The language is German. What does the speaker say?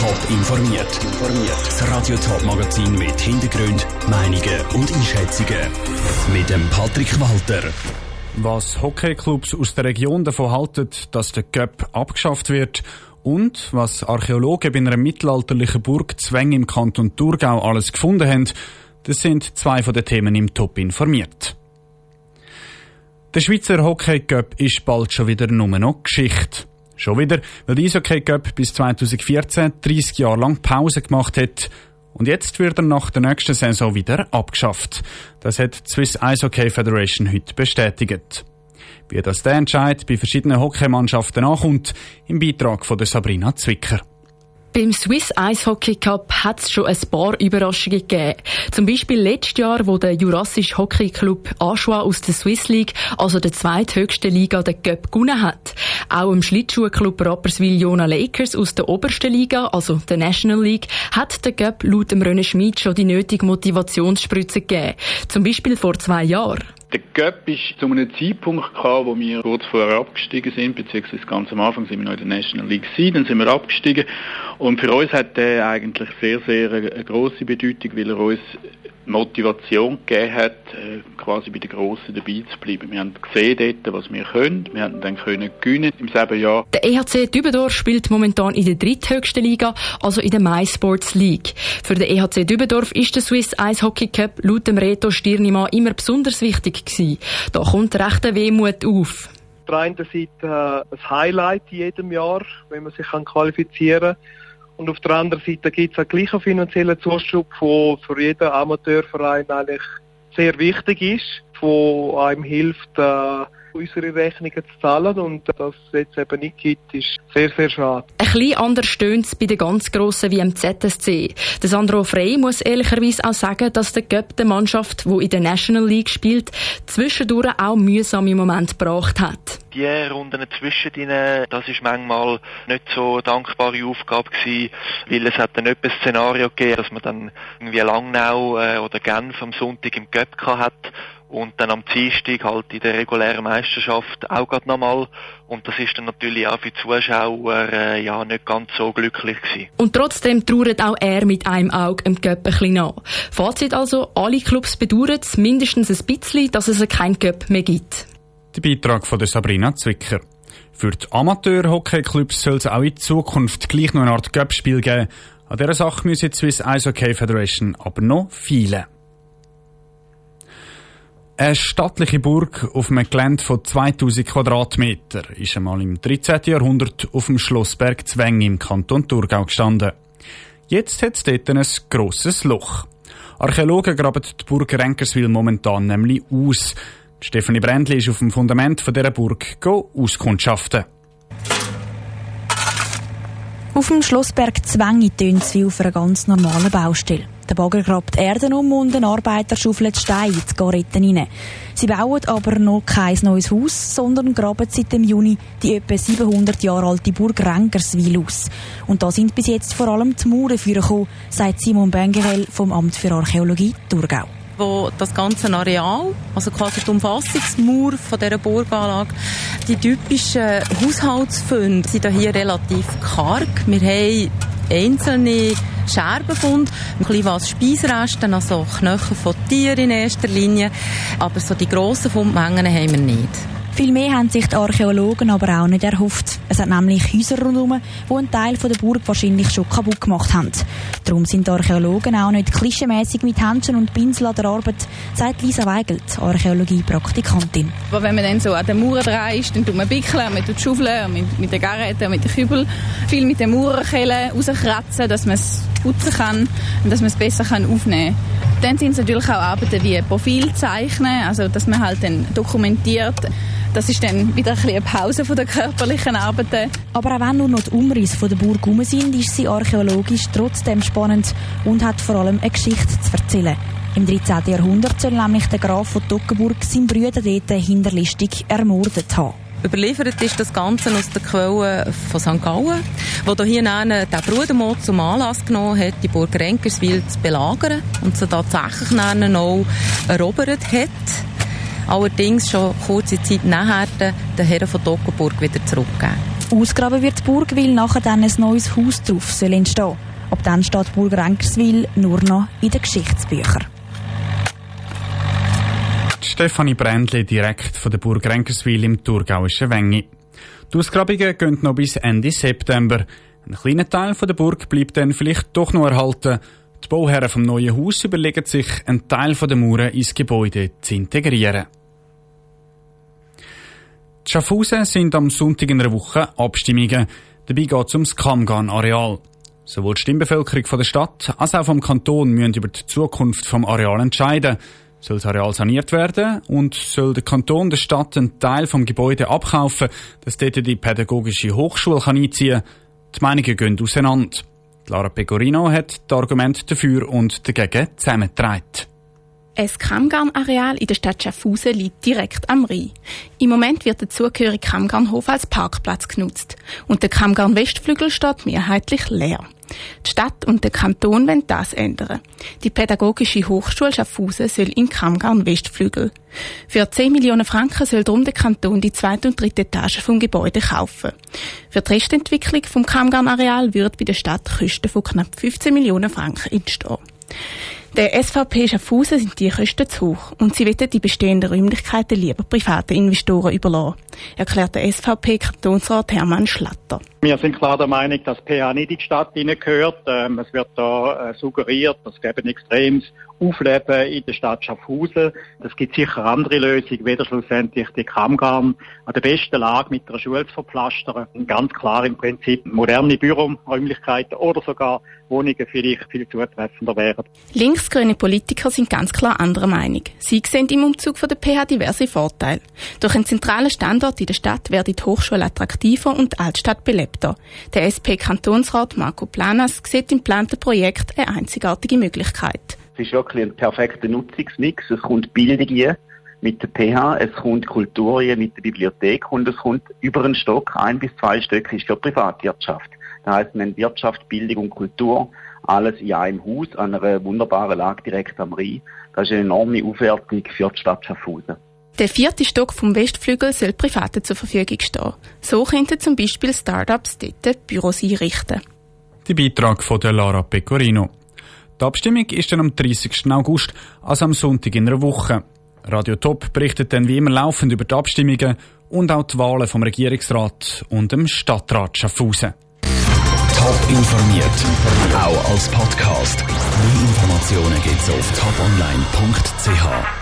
Top informiert. Das Radio Top Magazin mit Hintergrund, Meinungen und Einschätzungen mit dem Patrick Walter. Was Hockeyclubs aus der Region davon halten, dass der Cup abgeschafft wird und was Archäologen bei einer mittelalterlichen Burg Zwäng im Kanton Thurgau alles gefunden haben, das sind zwei von den Themen im Top informiert. Der Schweizer Hockey Cup ist bald schon wieder nur noch Geschichte. Schon wieder, weil der Eishockey Cup bis 2014 30 Jahre lang Pause gemacht hat. Und jetzt wird er nach der nächsten Saison wieder abgeschafft. Das hat die Swiss Ice Hockey Federation heute bestätigt. Wie das der Entscheid bei verschiedenen Hockeymannschaften ankommt, im Beitrag von der Sabrina Zwicker. Beim Swiss Ice Hockey Cup hat es schon ein paar Überraschungen gegeben. Zum Beispiel letztes Jahr, wo der Jurassisch Hockey Club Aschua aus der Swiss League, also der zweithöchsten Liga, den Cup gewonnen hat. Auch im Schlittschuhclub Rapperswil Jona Lakers aus der obersten Liga, also der National League, hat der Cup laut dem René Schmid schon die nötige Motivationsspritze gegeben. Zum Beispiel vor zwei Jahren. Der Cup ist zu einem Zeitpunkt gekommen, wo wir kurz vorher abgestiegen sind, beziehungsweise ganz am Anfang sind wir noch in der National League gewesen, dann sind wir abgestiegen. Und für uns hat der eigentlich sehr, sehr eine, eine grosse Bedeutung, weil er uns Motivation gegeben hat, äh, quasi bei den Grossen dabei zu bleiben. Wir haben gesehen dort, was wir können. Wir haben dann können gewinnen im selben Jahr. Der EHC Dübendorf spielt momentan in der dritthöchsten Liga, also in der MySports League. Für den EHC Dübendorf ist der Swiss Ice Hockey Cup laut dem Reto Stirnimann immer besonders wichtig gewesen. Da kommt recht der Wehmut auf. Auf der einen Seite äh, ein Highlight in jedem Jahr, wenn man sich qualifizieren kann. Und auf der anderen Seite gibt es auch gleich einen finanziellen Zuschub, der für jeden Amateurverein eigentlich sehr wichtig ist, der einem hilft, äh, unsere Rechnungen zu zahlen und dass es jetzt eben nicht gibt, ist sehr, sehr schade. Ein bisschen anders stöhnt es bei den ganz Grossen wie im ZSC. Der Sandro Frey muss ehrlicherweise auch sagen, dass der Göpp der Mannschaft, die in der National League spielt, zwischendurch auch mühsame Momente gebracht hat. Die Runden zwischen ihnen, das ist manchmal nicht so eine dankbare Aufgabe gewesen, weil es hat dann nicht ein Szenario gegeben, dass man dann irgendwie Langnau äh, oder Genf am Sonntag im Göpp hat und dann am Dienstag halt in der regulären Meisterschaft auch gerade nochmal. Und das ist dann natürlich auch für die Zuschauer äh, ja nicht ganz so glücklich gewesen. Und trotzdem trauert auch er mit einem Auge im Göpp ein bisschen nach. Fazit also, alle Clubs bedauern es mindestens ein bisschen, dass es kein Göpp mehr gibt. Der Beitrag von der Sabrina Zwicker. Für die Amateur-Hockey-Clubs soll es auch in Zukunft gleich noch eine Art Göpp-Spiel geben. An dieser Sache müssen die Swiss Ice Hockey Federation aber noch viele. Eine stattliche Burg auf einem Gelände von 2000 Quadratmeter ist einmal im 13. Jahrhundert auf dem Schlossberg Zwäng im Kanton Thurgau gestanden. Jetzt hat es dort ein grosses Loch. Archäologen graben die Burg Renkerswil momentan nämlich aus. Stefanie Brändli ist auf dem Fundament von dieser Burg auskundschaften. Auf dem Schlossberg Zwängi tönt es wie auf einer ganz normalen Baustelle. Der Bagger grabt Erden um und ein Arbeiter schaufelt Steine in die Garetten rein. Sie bauen aber noch kein neues Haus, sondern graben seit dem Juni die etwa 700 Jahre alte Burg Renkerswil aus. Und da sind bis jetzt vor allem die Mauern vorgekommen, sagt Simon Bengerell vom Amt für Archäologie Thurgau wo das ganze Areal, also quasi die Umfassungsmauer von dieser Burganlage, die typischen Haushaltsfunde sind hier relativ karg. Wir haben einzelne Scherbenfunde, ein bisschen was Speisresten, also Knochen von Tieren in erster Linie, aber so die grossen Fundmengen haben wir nicht. Viel mehr haben sich die Archäologen aber auch nicht erhofft. Es hat nämlich Häuser rundherum, die einen Teil der Burg wahrscheinlich schon kaputt gemacht haben. Darum sind die Archäologen auch nicht klischeemäßig mit Händchen und Pinsel an der Arbeit, sagt Lisa Weigelt, Archäologie-Praktikantin. Aber wenn man dann so an den Mauern dran ist, dann tut man bickeln, man tut schaufeln, mit, mit den Geräten, mit den Kübel, viel mit den Mauerkellen rauskratzen, dass man es putzen kann und dass man es besser kann aufnehmen kann. Dann sind es natürlich auch Arbeiten wie Profil zeichnen, also dass man halt dann dokumentiert, das ist dann wieder ein eine Pause von der körperlichen Arbeiten. Aber auch wenn nur noch die Umrisse von der Burg rum sind, ist sie archäologisch trotzdem spannend und hat vor allem eine Geschichte zu erzählen. Im 13. Jahrhundert soll nämlich der Graf von Toggenburg seinen Brüder dort hinterlistig ermordet haben. Überliefert ist das Ganze aus der Quelle von St. Gallen, wo hier den Brudermord zum Anlass genommen hat, die Burg Renkerswil zu belagern und sie tatsächlich noch erobert hat allerdings schon kurze Zeit nachher den Herren von Toggenburg wieder zurückgeben. Ausgraben wird die Burg, weil nachher dann ein neues Haus drauf soll entstehen. Ab dann steht die Burg Renkerswil nur noch in den Geschichtsbüchern. Stefanie Brändli direkt von der Burg Renkerswil im thurgauischen Wengi. Die Ausgrabungen gehen noch bis Ende September. Ein kleiner Teil von der Burg bleibt dann vielleicht doch noch erhalten. Die Bauherren vom neuen Haus überlegen sich, einen Teil der Mauern ins Gebäude zu integrieren. Schaffhausen sind am Sonntag in einer Woche Abstimmungen. Dabei geht es ums Kamgan-Areal. Sowohl die Stimmbevölkerung von der Stadt als auch vom Kanton müssen über die Zukunft vom Areal entscheiden. Soll das Areal saniert werden und soll der Kanton der Stadt einen Teil vom Gebäude abkaufen, dass dort die pädagogische Hochschule kann einziehen kann? Die Meinungen gehen auseinander. Lara Pecorino hat die Argumente dafür und dagegen zusammengetragen. Ein Kammgarnareal in der Stadt Schaffhausen liegt direkt am Rhein. Im Moment wird der zugehörige Kammgarnhof als Parkplatz genutzt und der Kammgarn Westflügel steht mehrheitlich leer. Die Stadt und der Kanton wollen das ändern. Die Pädagogische Hochschule Schaffhausen soll in Kammgarn Westflügel. Für 10 Millionen Franken soll darum der Kanton die zweite und dritte Etage vom Gebäude kaufen. Für die Restentwicklung vom Kammgarnareal wird bei der Stadt Kosten von knapp 15 Millionen Franken entstehen. Der SVP Schaffhausen sind die Kosten zu hoch. Und sie wollen die bestehenden Räumlichkeiten lieber privaten Investoren überlassen, erklärt der SVP-Kantonsrat Hermann Schlatter. Wir sind klar der Meinung, dass PH nicht in die Stadt gehört. Ähm, es wird da äh, suggeriert, dass es ein extremes Aufleben in der Stadt Schaffhausen. Es gibt sicher andere Lösungen, weder schlussendlich die Kammgarn an der besten Lage mit einer Schule zu verpflastern. Ganz klar im Prinzip moderne Büroräumlichkeiten oder sogar Wohnungen vielleicht viel zutreffender wären. Linksgrüne Politiker sind ganz klar anderer Meinung. Sie sehen im Umzug von der PH diverse Vorteile. Durch einen zentralen Standort in der Stadt werde die Hochschule attraktiver und die Altstadt belebter. Der SP-Kantonsrat Marco Planas sieht im geplanten Projekt eine einzigartige Möglichkeit. Es ist wirklich ein perfekter Nutzungsmix. Es kommt Bildung mit der PH, es kommt Kultur mit der Bibliothek und es kommt über einen Stock, ein bis zwei Stück ist für Privatwirtschaft. Das wir haben Wirtschaft, Bildung und Kultur, alles in einem Haus, an einer wunderbaren Lage direkt am Rhein. Das ist eine enorme Aufwertung für die Stadt Schaffhausen. Der vierte Stock vom Westflügel soll Privaten zur Verfügung stehen. So könnten zum Beispiel Startups dort Büros einrichten. Die Beitrag von der Lara Pecorino. Die Abstimmung ist dann am 30. August, also am Sonntag in einer Woche. Radio Top berichtet dann wie immer laufend über die Abstimmungen und auch die Wahlen vom Regierungsrat und dem Stadtrat Schaffhausen. Top informiert, auch als Podcast. Mehr Informationen gibt's auf toponline.ch.